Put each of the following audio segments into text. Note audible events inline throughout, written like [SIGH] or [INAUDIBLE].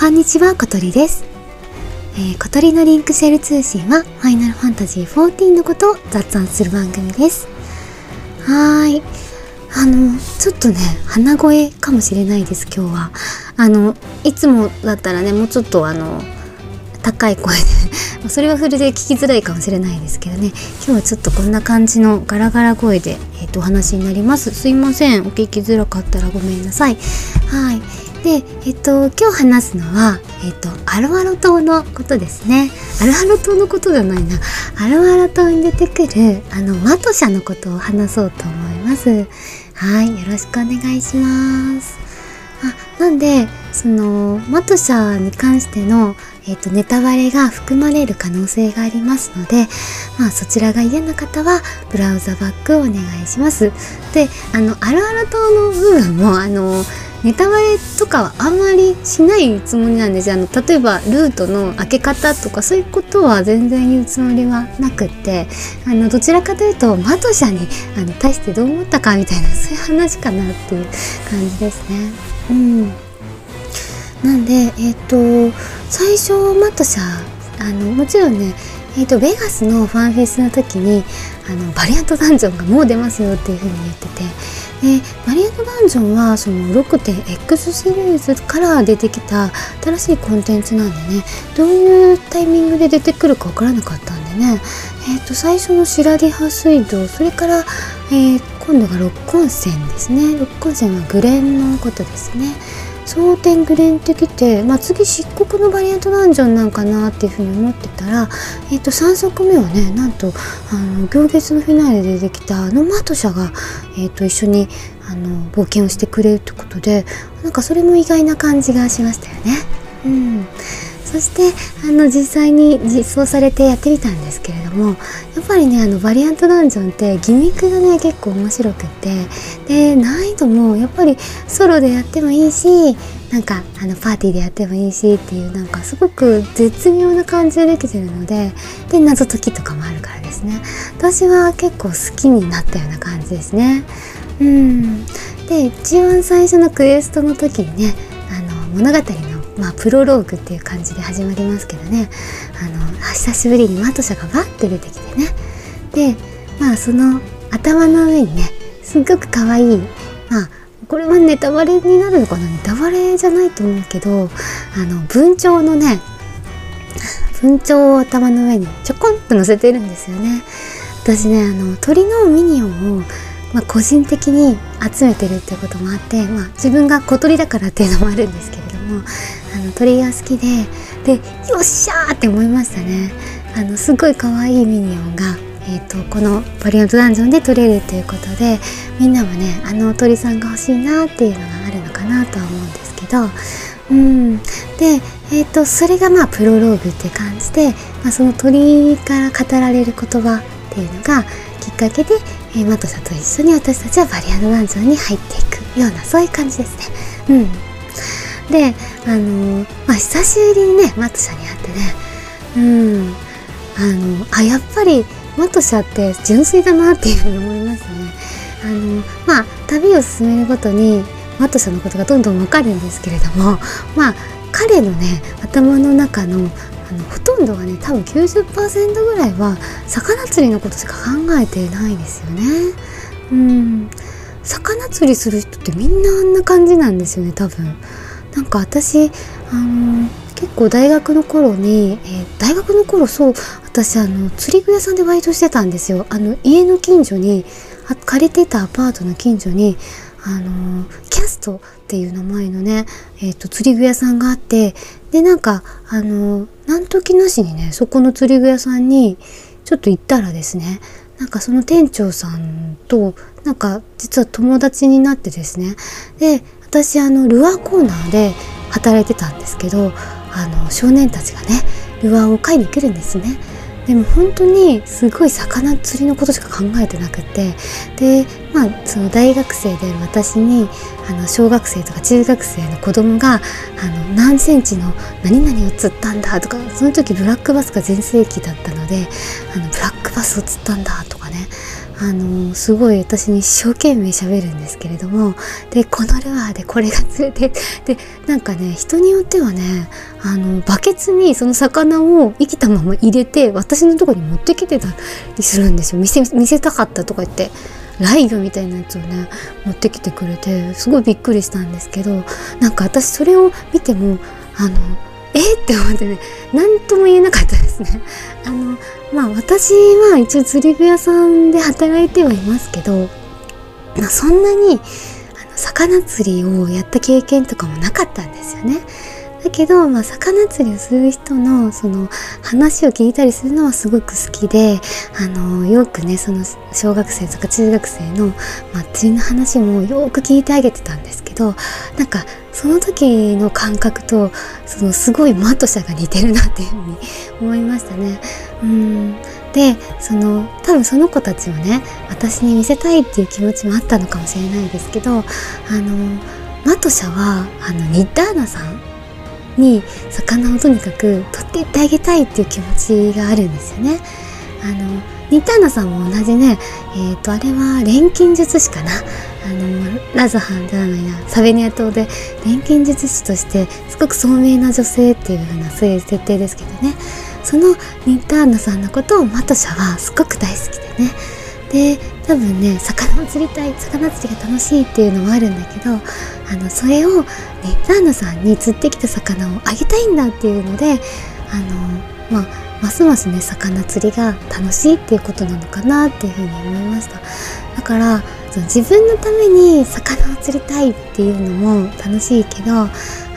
こんにちは、小鳥です。えー、小鳥のリンクシェル通信は、ファイナルファンタジー14のことを雑談する番組です。はーい。あの、ちょっとね、鼻声かもしれないです、今日は。あの、いつもだったらね、もうちょっとあの、高い声で [LAUGHS] それはそれで聞きづらいかもしれないですけどね今日はちょっとこんな感じのガラガラ声で、えーと、お話になりますすいませんお聞きづらかったらごめんなさいはいでえっ、と今日話すのはえっ、とアロアロ島のことですね。アロアロ島のことじゃないな。アロアロ島に出てくるあのマトシャのことを話そうと思います。はいよろしくお願いします。あなんでそのマトシャに関してのえっ、と、ネタバレが含まれる可能性がありますので、まあ、そちらが嫌な方は、ブラウザバックをお願いします。で、あの、あるある島の部分も、あの、ネタバレとかはあんまりしないつもりなんです。あの、例えば、ルートの開け方とか、そういうことは全然言うつもりはなくって、あの、どちらかというと、マトシャに、あの、対してどう思ったかみたいな、[LAUGHS] そういう話かなっていう感じですね。うん。なんで、えっ、ー、と、最初マトシャあのもちろんねえーと、ベガスのファンフェスの時にあのバリアントダンジョンがもう出ますよっていう風に言っててでマリアントダンジョンはその 6.x シリーズから出てきた新しいコンテンツなんでねどういうタイミングで出てくるか分からなかったんでね、えーと、最初の白リハ水道それから、えー、今度が六根線ですね六根線はグレンのことですね。蒼天グレンってきて、まあ、次漆黒のバリアントダンジョンなんかなっていうふうに思ってたら、えー、と3作目はねなんとあの行月のフィナーレでできたあのマトシャが、えー、と一緒にあの冒険をしてくれるってことでなんかそれも意外な感じがしましたよね。うんそしてあの実際に実装されてやってみたんですけれどもやっぱりねあのバリアントダンジョンってギミックがね結構面白くってで難易度もやっぱりソロでやってもいいしなんかあのパーティーでやってもいいしっていうなんかすごく絶妙な感じでできてるのでで謎解きとかもあるからですね。私は結構好きになったような感じですね。うん。で一番最初のクエストの時にねあの物語のまあ、プロローグっていう感じで始まりますけどね。あの久しぶりにマトシャがバッて出てきてね。でまあその頭の上にねすっごく可愛いまあこれはネタバレになるのかな？ネタバレじゃないと思うけどあの文鳥のね文鳥を頭の上にちょこんと乗せてるんですよね。私ねあの鳥のミニオンをまあ、個人的に集めてるっていうこともあって、まあ、自分が小鳥だからっていうのもあるんですけれどもあの鳥が好きででよっしゃーって思いましたね。あのすごい可愛いミニオンが、えーと、このバリアントダンジョンで取れるということでみんなもねあの鳥さんが欲しいなっていうのがあるのかなとは思うんですけどうん。で、えーと、それがまあプロローグって感じで、まあ、その鳥から語られる言葉っていうのがきっかけで、えー、マトサと一緒に私たちはバリアントダンジョンに入っていくようなそういう感じですね。うん。であのまあ久しぶりにねマトシャに会ってねうんあのあやっぱりマトシャって純粋だなっていうふうに思いますねあのまあ旅を進めるごとにマトシャのことがどんどんわかるんですけれどもまあ彼のね頭の中のあのほとんどがね多分90%ぐらいは魚釣りのことしか考えてないですよね。うん魚釣りする人ってみんなあんな感じなんですよね多分。なんか私あの結構大学の頃に、えー、大学の頃そう私あの釣り具屋さんでバイトしてたんですよ。あの家の近所に借りてたアパートの近所にあのキャストっていう名前のね、えーと、釣り具屋さんがあってでなんかあの何時なしにねそこの釣り具屋さんにちょっと行ったらですねなんかその店長さんとなんか実は友達になってですねで私あのルアーコーナーで働いてたんですけどあの少年たちがねルアーを買いに来るんですね。でも本当にすごい魚釣りのことしか考えてなくてでまあその大学生である私にあの小学生とか中学生の子供があの何センチの何々を釣ったんだとかその時ブラックバスが全盛期だったのであのブラックバスを釣ったんだとかねあのすごい私に一生懸命喋るんですけれどもでこのルアーでこれが釣れてでなんかね人によってはねあのバケツにその魚を生きたまま入れて私のとこに持ってきてたりするんですよ見せ見せたかったとか言ってライブみたいなやつをね持ってきてくれてすごいびっくりしたんですけどなんか私それを見てもあのえって思ってね何とも言えなかったですね。あのまあ私は一応釣り具屋さんで働いてはいますけど、まあ、そんなにあの魚釣りをやった経験とかもなかったんですよね。だけど、まあ、魚釣りをする人のその話を聞いたりするのはすごく好きであのよくねその小学生とか中学生の、まあ、釣りの話もよく聞いてあげてたんですけどなんかその時の感覚とそのすごいマット社が似てるなっていうふうに [LAUGHS] 思いましたね。うんでその多分その子たちはね私に見せたいっていう気持ちもあったのかもしれないですけどあのマトシャはあのニッダーナさんに魚をとにかく取っていってあげたいっていう気持ちがあるんですよね。あのニッターナさんも同じね、えっ、ー、とあれは錬金術師かな。あのラズハンじゃないなサベニア島で錬金術師としてすごく聡明な女性っていう風なそういう設定ですけどね。そのニッターナさんのことをマトシャはすごく大好きでね。で多分ね魚を釣りたい魚釣りが楽しいっていうのもあるんだけどあのそれをニッターナさんに釣ってきた魚をあげたいんだっていうのであのまあますますね魚釣りが楽しいっていうことなのかなっていうふうに思いました。だから自分のために魚を釣りたいっていうのも楽しいけどあ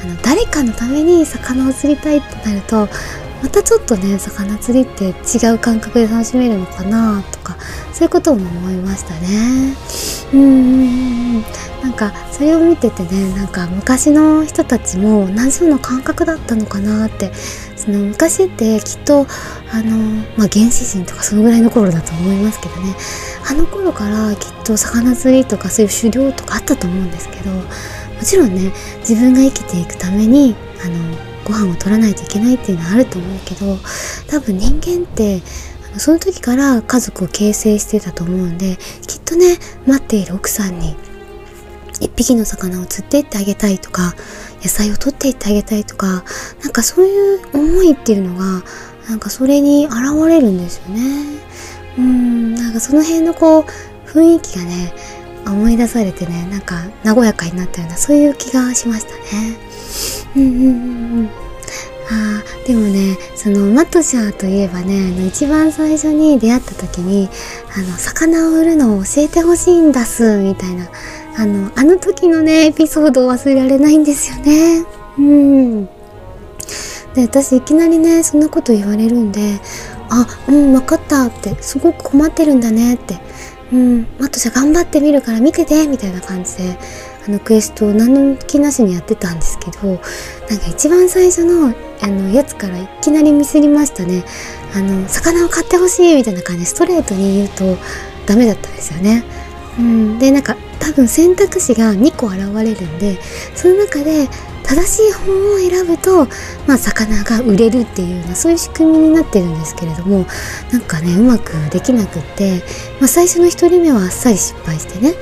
の誰かのために魚を釣りたいってなるとまたちょっとね魚釣りって違う感覚で楽しめるのかなとかそういうことも思いましたね。うん。なんかそれを見ててねなんか昔の人たちも同じような感覚だったのかなってその昔ってきっとあの、まあ、原始人とかそのぐらいの頃だと思いますけどね。あの頃からきっと魚釣りとかそういう狩猟とかあったと思うんですけどもちろんね自分が生きていくためにあのご飯を取らないといけないっていうのはあると思うけど多分人間ってあのその時から家族を形成してたと思うんできっとね待っている奥さんに一匹の魚を釣っていってあげたいとか野菜を取っていってあげたいとかなんかそういう思いっていうのがなんかそれに現れるんですよね。うんなんかその辺のこう雰囲気がね思い出されてねなんか和やかになったようなそういう気がしましたね。うんうんうんうん。あでもねそのマトシャーといえばね一番最初に出会った時にあの魚を売るのを教えてほしいんだすみたいなあのあの時のねエピソードを忘れられないんですよね。うん。で私いきなりねそんなこと言われるんであうん分かったってすごく困ってるんだねってうんマトシャ頑張ってみるから見ててみたいな感じであのクエストを何の気なしにやってたんですけどなんか一番最初のあのやつからいきなりミスりましたね。あの魚を買ってほしいみたいな感じでストレートに言うとダメだったんですよね。うん。でなんか多分選択肢が2個現れるんでその中で正しい方を選ぶと、まあ、魚が売れるっていうようなそういう仕組みになってるんですけれどもなんかねうまくできなくって、まあ、最初の1人目はあっさり失敗してね。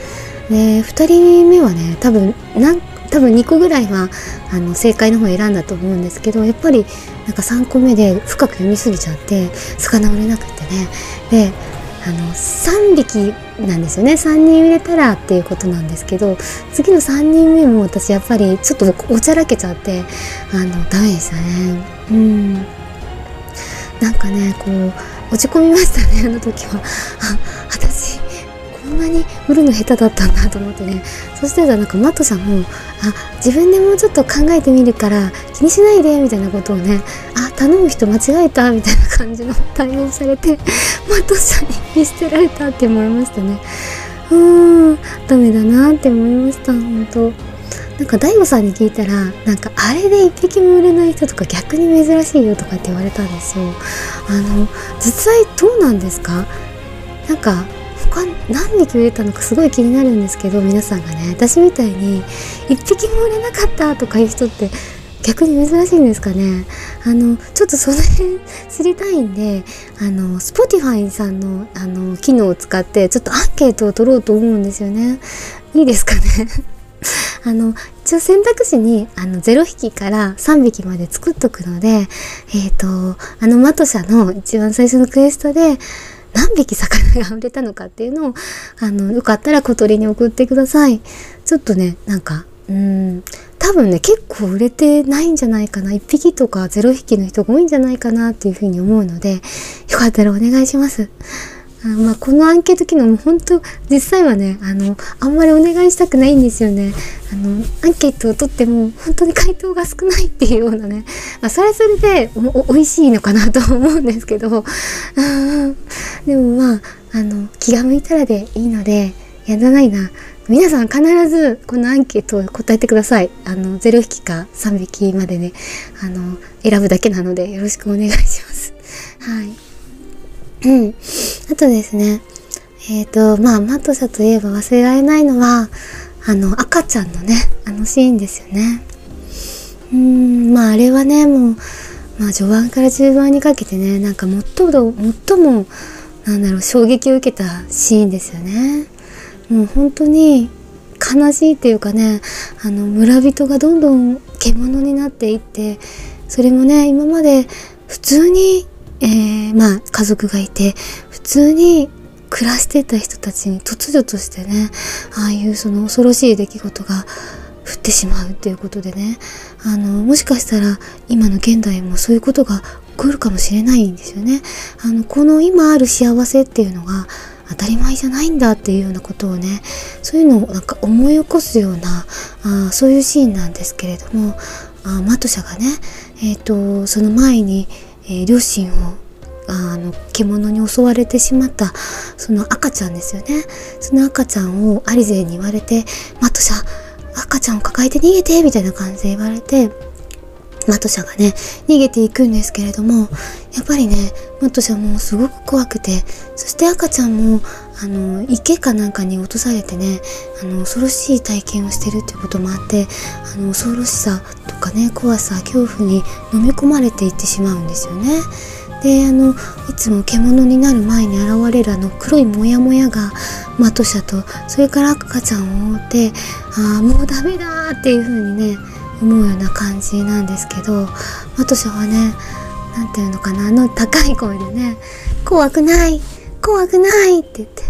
で2人目はね多分なん多分2個ぐらいはあの正解の方を選んだと思うんですけどやっぱりなんか3個目で深く読みすぎちゃって魚売れなくってね。であの3匹なんですよね。3人入れたらっていうことなんですけど次の3人目も私やっぱりちょっとおちゃらけちゃってあのダメでしたね。うん。なんかねこう落ち込みましたねあの時は。あ私んなに売るの下手だったんだと思ってね。[LAUGHS] そしたらなんかマットさんもあ自分でもうちょっと考えてみるから気にしないでみたいなことをねあ頼む人間違えたみたいな感じの対応されて [LAUGHS] マットさんに見捨てられたって思いましたね。うーんダメだなって思いました本当。なんか DAIGO さんに聞いたらなんかあれで一匹も売れない人とか逆に珍しいよとかって言われたんですよ。あの実際どうなんですか？なんか他何匹売れたのかすごい気になるんですけど皆さんがね私みたいに1匹も売れなかったとかいう人って逆に珍しいんですかね。あのちょっとその辺知りたいんであの Spotify さんのあの機能を使ってちょっとアンケートを取ろうと思うんですよね。いいですかね。[LAUGHS] あの一応選択肢にあの0匹から3匹まで作っとくのでえっ、ー、とあのマト社の一番最初のクエストで何匹魚が売れたのかっていうのをあのよかったら小鳥に送ってください。ちょっとねなんかうん多分ね結構売れてないんじゃないかな。1匹とか0匹の人が多いんじゃないかなっていうふうに思うのでよかったらお願いします。あまあ、このアンケート機能も本当実際はねあのあんまりお願いしたくないんですよね。あのアンケートを取っても本当に回答が少ないっていうようなね、まあ、それはそれでおお美味しいのかなと思うんですけど。でもまああの気が向いたらでいいのでやらないな。皆さん必ずこのアンケートを答えてください。あの0匹か3匹までねあの選ぶだけなのでよろしくお願いします。はい。うん。あとですね、えっ、ー、と、まあ、マット社といえば忘れられないのは、あの、赤ちゃんのね、あのシーンですよね。うん、まあ、あれはね、もう、まあ、序盤から中盤にかけてね、なんか最も、最も、なんだろう、衝撃を受けたシーンですよね。もう本当に悲しいっていうかね、あの、村人がどんどん獣になっていって、それもね、今まで普通にえー、まあ家族がいて普通に暮らしてた人たちに突如としてねああいうその恐ろしい出来事が降ってしまうっていうことでねあのもしかしたら今の現代もそういうことが起こるかもしれないんですよね。あのこの今ある幸せっていうのが当たり前じゃないんだっていうようなことをねそういうのをなんか思い起こすようなあそういうシーンなんですけれどもあマトシャがねえっ、ー、とその前にえー、両親をあの獣に襲われてしまったその赤ちゃんですよね。その赤ちゃんをアリゼに言われてマットシャ赤ちゃんを抱えて逃げてみたいな感じで言われてマトシャがね逃げていくんですけれどもやっぱりねマトシャもすごく怖くてそして赤ちゃんもあの池かなんかに落とされてねあの恐ろしい体験をしてるっていうこともあってあの恐ろしさとかね怖さ恐怖に飲み込まれていってしまうんですよね。であのいつも獣になる前に現れるあの黒いモヤモヤがマトシャとそれから赤ちゃんを覆ってああもうダメだっていう風にね思うような感じなんですけどマトシャはね何て言うのかなあの高い声でね「怖くない怖くない!」って言って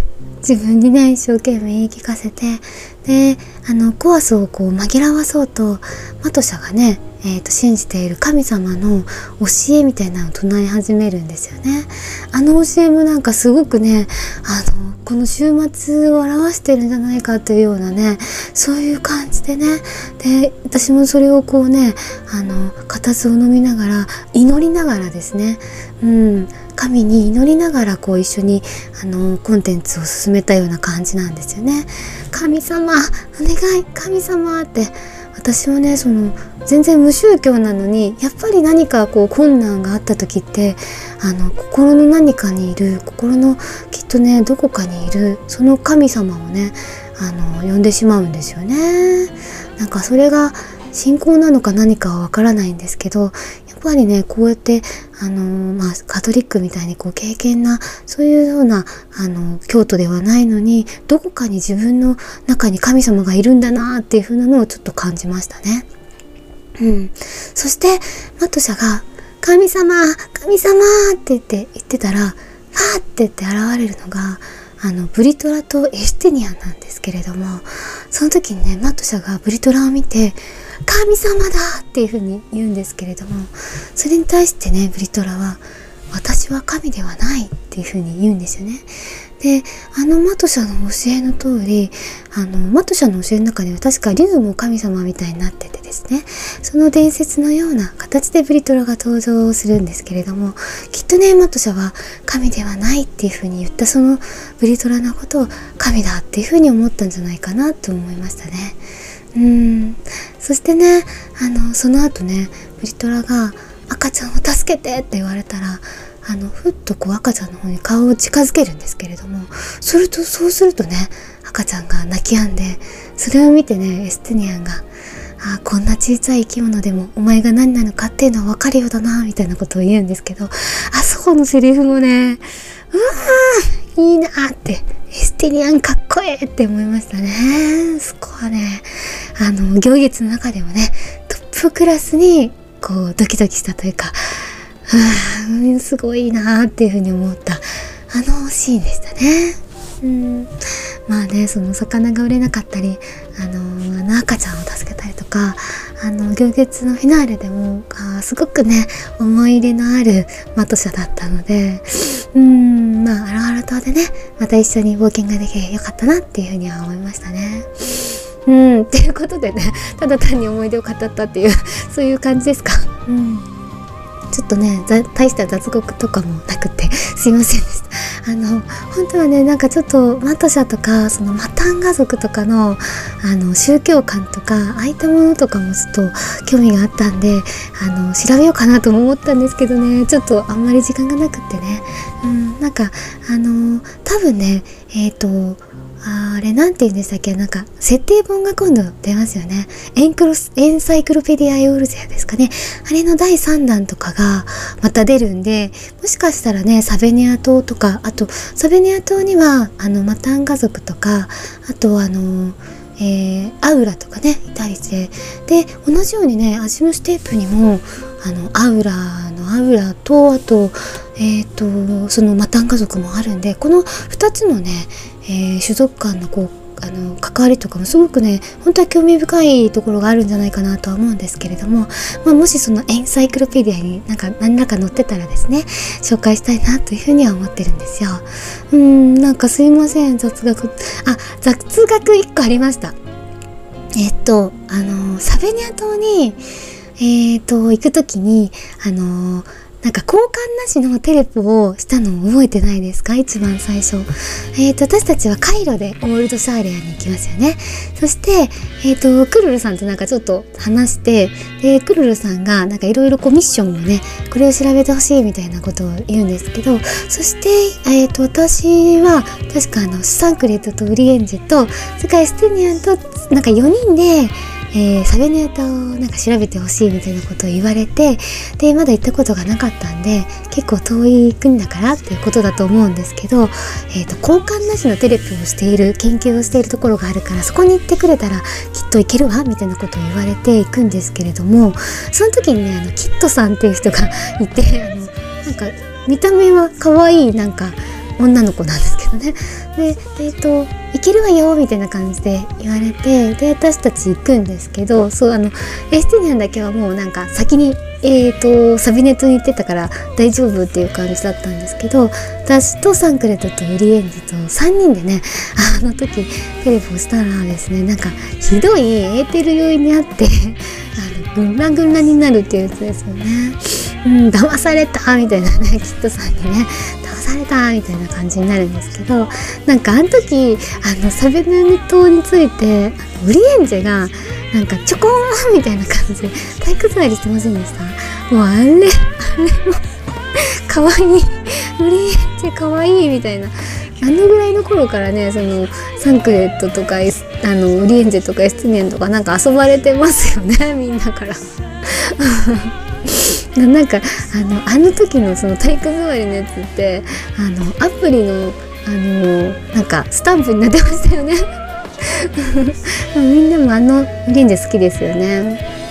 自分にね一生懸命言い聞かせてであの怖さをこう紛らわそうとマトシャがね、えーと、信じている神様の教えみたいなのを唱え始めるんですよね。あの教えもなんかすごくねあのこの週末を表してるんじゃないかというようなねそういう感じでねで私もそれをこうねあの固唾を飲みながら祈りながらですねうん神に祈りながらこう一緒にあのコンテンツを進めたような感じなんですよね。神様お願い神様って私はねその全然無宗教なのにやっぱり何かこう困難があった時ってあの心の何かにいる心のきっとねどこかにいるその神様をねあの呼んでしまうんですよね。なんかそれが信仰なのか何かはわからないんですけどぱりねこうやってあのまあカトリックみたいにこう経験なそういうようなあの京都ではないのにどこかに自分の中に神様がいるんだなっていう風なのをちょっと感じましたね。うん、そしてマトシャが「神様神様!」って言って言ってたらファーって言って現れるのがあのブリトラとエステニアンなんですけれどもその時にねマットシャがブリトラを見て神様だっていうふうに言うんですけれどもそれに対してねブリトラは私は神ではないっていうふうに言うんですよね。であのマトシャの教えの通りあのマトシャの教えの中では確か竜も神様みたいになっててですねその伝説のような形でブリトラが登場するんですけれどもきっとねマトシャは神ではないっていうふうに言ったそのブリトラのことを神だっていうふうに思ったんじゃないかなと思いましたね。うんそしてねあのその後ねブリトラが「赤ちゃんを助けて!」って言われたらあのふっとこう赤ちゃんの方に顔を近づけるんですけれどもそれとそうするとね赤ちゃんが泣き止んでそれを見てねエステニアンがあこんな小さい生き物でもお前が何なのかっていうのは分かるようだなみたいなことを言うんですけどあそこのセリフもねうわーいいなってエスティリアンかっこええって思いましたね。そこはね。あの行月の中でもねトップクラスにこうドキドキしたというかうんすごいなっていうふうに思ったあのシーンでしたね。うん。まあねその魚が売れなかったりあのあの赤ちゃんを助けたりとかあの行月のフィナーレでもあすごくね思い入れのあるマトシャだったのでうんまあアロハラ島でねまた一緒に冒険ができてよかったなっていうふうには思いましたね。うんっていうことでね [LAUGHS] ただ単に思い出を語ったっていう [LAUGHS] そういう感じですか？うんちょっとね大した雑獄とかもなくてすいませんでしたあの本当はねなんかちょっとマトシャとかそのマタンガ族とかのあの宗教観とかああいったものとかもちょっと興味があったんであの調べようかなとも思ったんですけどね。ちょっとあんまり時間がなくってね。うんなんかあの多分ねえっ、ー、とあれなんて言うんでしたっけ？なんか設定本が今度出ますよね。エンクロスエンサイクロペディア・ヨールゼアですかね。あれの第3弾とかがまた出るんでもしかしたらねサベニア島とかあとサベニア島にはあのマタン家族とかあとあのえー、アウラとかねいたりして。で同じようにねアジムステープにもあのアウラのアウラとあとえっ、ー、とそのマタン家族もあるんでこの2つのねえー、種族間のこうあの関わりとかもすごくね本当は興味深いところがあるんじゃないかなとは思うんですけれども、まあ、もしそのエンサイクロペディアになんか何らか載ってたらですね紹介したいなというふうには思ってるんですよ。うんなんかすいません雑学あ雑学1個ありました。えっとあのサベニア島にえっと行く時にあのなんか交換なしのテレポをしたのを覚えてないですか？一番最初。えっ、ー、と、私たちはカイロでオールドシャーレアに行きますよね。そして、えっ、ー、と、クルルさんとなんかちょっと話して、で、クルルさんがなんかいろいろこうミッションをね、これを調べてほしいみたいなことを言うんですけど、そして、えっ、ー、と、私は確かあの、サンクレットとウリエンジェと、それからステニアンとなんか4人で、えー、サベネタをなんか調べてほしいみたいなことを言われてでまだ行ったことがなかったんで結構遠い国だからっていうことだと思うんですけど、えーと、交換なしのテレビをしている研究をしているところがあるからそこに行ってくれたらきっと行けるわみたいなことを言われて行くんですけれどもその時にねあのキットさんっていう人がいてあのなんか見た目は可愛いなんか女の子なんですけどねでえっ、ー、と「行けるわよ」みたいな感じで言われてで私たち行くんですけどそうあのエスティニアンだけはもうなんか先にえーと、サビネットに行ってたから大丈夫っていう感じだったんですけど私とサンクレットとユリエンジと3人でねあの時テレフォンしたらですねなんかひどいエーテル酔いにあってあのぐんらぐんらになるっていうやつですよね。うん、騙されたみたいなねキッドさんにねされたみたいな感じになるんですけどなんかあの時あのサベヌ島についてウリエンジェがなんかちょこーンみたいな感じで体育座りしてませんでした？もうあれあれもかわいウリエンジェかわいいみたいなあのぐらいの頃からねそのサンクレットとかあのウリエンジェとかエスティニアンとかなんか遊ばれてますよねみんなから。[LAUGHS] なんかあのあの時のその体育座りのやつってあのアプリのあのなんかスタンプになってましたよね [LAUGHS] みんなもあのリンジ好きですよね。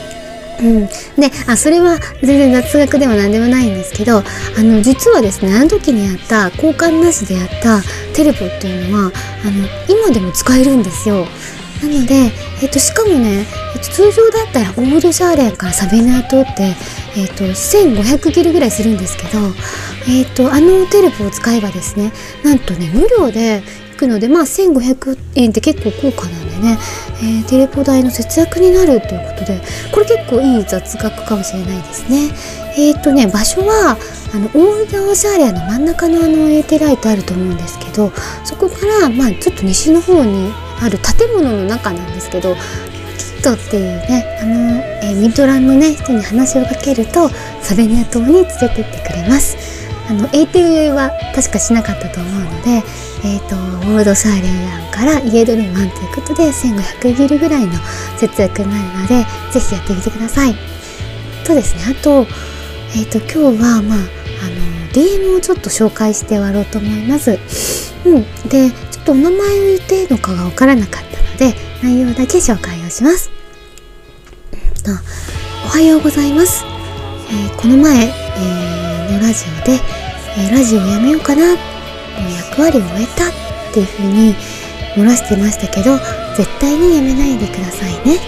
うん、であそれは全然雑学では何でもないんですけどあの実はですねあの時にやった交換なしでやったテレポっていうのはあの今でも使えるんですよ。なので、えっと、しかもね、えっと、通常だったらオールシャーレンからサベナー島ってえーと、1500キルぐらいするんですけど、えーと、あのテレポを使えばですねなんとね無料で行くのでまあ1500円って結構高価なんでね、えー、テレポ代の節約になるということでこれ結構いい雑学かもしれないですね。えっ、ー、とね場所はあのオールダーシャーレアの真ん中のあのエーテライトあると思うんですけどそこからまあちょっと西の方にある建物の中なんですけどキットっていうねあの、えー、ミッドランのね人に話をかけるとサベニア島に連れてってくれます。あの ATU は確かしなかったと思うので、えーと、オールドサイレンランかから家ドルマンということで1500ギルぐらいの節約になるのでぜひやってみてください。とですねあとえっ、ー、と今日はまああの DM をちょっと紹介して終わろうと思います。うん。でちょっとお名前を言っていいのかがわからなかったので内容だけ紹介をします。おはようございます、えー、この前、えー、のラジオで、えー、ラジオやめようかな役割を終えたっていう風に漏らしてましたけど絶対にやめないでくださいね。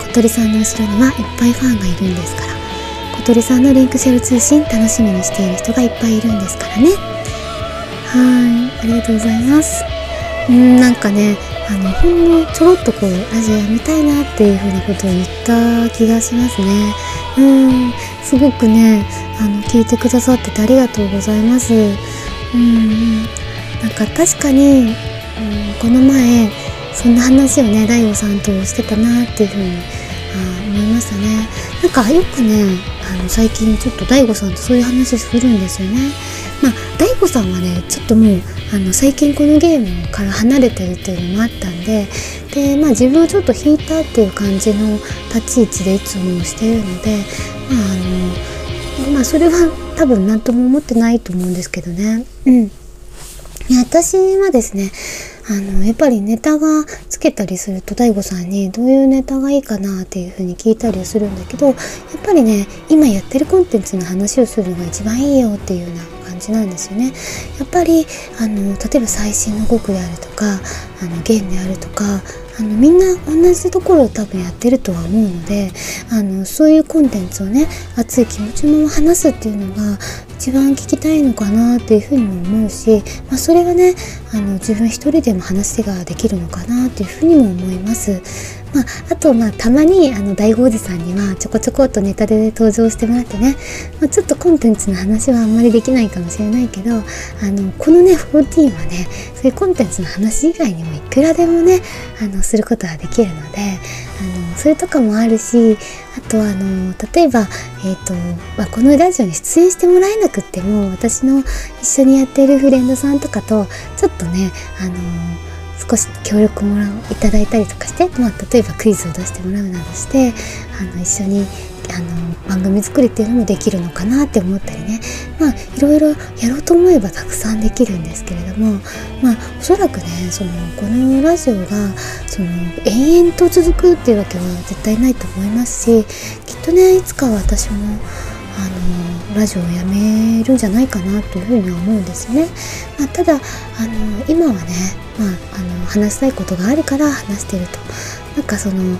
小鳥さんの後ろにはいっぱいファンがいるんですから小鳥さんのリンクシェル通信楽しみにしている人がいっぱいいるんですからね。はいありがとうございます。うんなんかねあのほんのちょろっとこうラジオやめたいなっていう風なことを言った気がしますね。うんすごくねあの聞いてくださっててありがとうございます。うんなんか確かに、うん、この前そんな話をね大悟さんとしてたなっていう風にあ思いましたね。なんかよくねあの最近ちょっと大悟さんとそういう話するんですよねまあ大悟さんはねちょっともうあの最近このゲームから離れてるっていうのもあったんでで、まあ、自分はちょっと引いたっていう感じの立ち位置でいつもしてるので、まああのまあ、それは多分何とも思ってないと思うんですけどね。うん私はですねあのやっぱりネタがつけたりすると DAIGO さんにどういうネタがいいかなっていうふうに聞いたりするんだけどやっぱりね今やってるコンテンツの話をするのが一番いいよっていうような感じなんですよね。やっぱりあの例えば最新の語句であるとかあの弦であるとかあのみんな同じところを多分やってるとは思うのであのそういうコンテンツをね熱い気持ちのまま話すっていうのが一番聞きたいのかなっていうふうにも思うし、まあ、それはねあの自分一人でも話ができるのかなっていうふうにも思います。まあ、あとまあたまにあの大悟おじさんにはちょこちょこっとネタで登場してもらってね、まあ、ちょっとコンテンツの話はあんまりできないかもしれないけどあのこのね14はねそういうコンテンツの話以外にもいくらでもねあのすることができるのであのそれとかもあるしあとあの例えば、えーとまあ、このラジオに出演してもらえなくっても私の一緒にやってるフレンドさんとかとちょっとねあの少し協力もらういただいたりとかして、まあ、例えばクイズを出してもらうなどしてあの一緒にあの番組作りっていうのもできるのかなって思ったりね。まあいろいろやろうと思えばたくさんできるんですけれどもまあおそらくねそのこのラジオがその延々と続くっていうわけは絶対ないと思いますしきっとねいつか私もあのラジオをやめるんじゃないかなというふうには思うんですよね。まあ、ただあの今はね、まあ、あの話したいことがあるから話してると。なんかその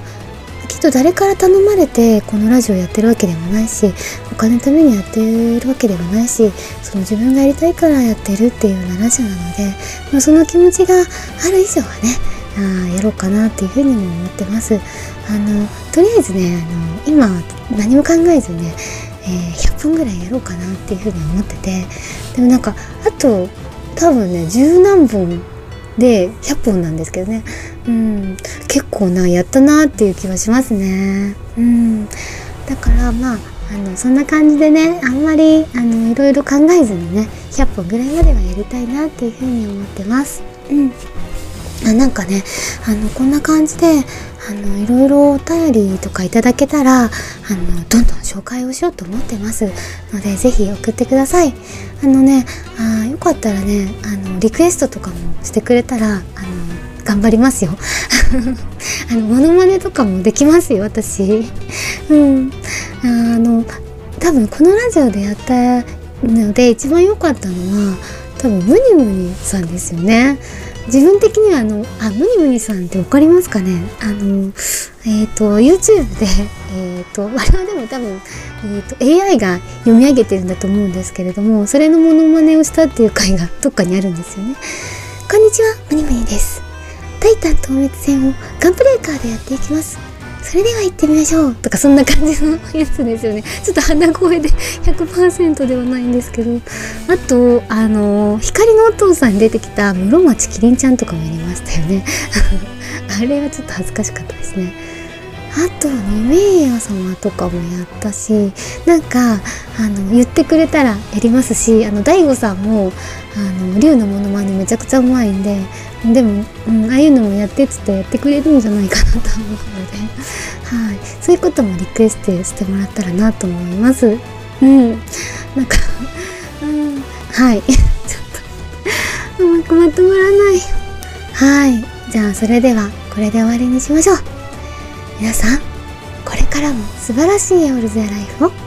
きっと誰から頼まれてこのラジオやってるわけでもないしお金のためにやってるわけでもないしその自分がやりたいからやってるっていうようなラジオなので、まあ、その気持ちがある以上はねあやろうかなっていうふうにも思ってます。あのとりあえずねあの今何も考えずにね、えー、100分ぐらいやろうかなっていうふうに思ってて。でもなんかあと多分ね十何本で100本なんですけどね、うん、結構なやったなっていう気はしますね。うん、だからまああのそんな感じでねあんまりあのいろいろ考えずにね100本ぐらいまではやりたいなっていうふうに思ってます。うん。あなんかねあのこんな感じであのいろいろお便りとかいただけたらあのどんどん紹介をしようと思ってます。のでぜひ送ってください。あのねあよかったらねあのリクエストとかもしてくれたらあの頑張りますよ。[LAUGHS] あのモノマネとかもできますよ私。[LAUGHS] うん。あの多分このラジオでやったので一番良かったのは多分ムニムニさんですよね。自分的にはあのあムニムニさんって分かりますかね？あのえっ、ー、と YouTube でえっ、ー、と我々でも多分、えーと、AI が読み上げてるんだと思うんですけれどもそれのモノマネをしたっていう回がどっかにあるんですよね。こんにちはムニムニです。タイタン透滅戦をガンプレーカーでやっていきます。それでは行ってみましょう。とかそんな感じのやつですよね。[LAUGHS] ちょっと鼻声で100%ではないんですけど。あとあの光のお父さんに出てきた室町キリンちゃんとかもやりましたよね。[LAUGHS] あれはちょっと恥ずかしかったですね。あと二名屋様とかもやったしなんかあの言ってくれたらやりますしあの大悟さんもあの竜のものまねめちゃくちゃうまいんででも、うん、ああいうのもやってっつってやってくれるんじゃないかなと思うので、はい、そういうこともリクエストしてもらったらなと思います。うん、なんかうん、はい、[LAUGHS] ちょっとうまくまとまらない。はい、じゃあそれではこれで終わりにしましょう。皆さん、これからも素晴らしいオールズアライフを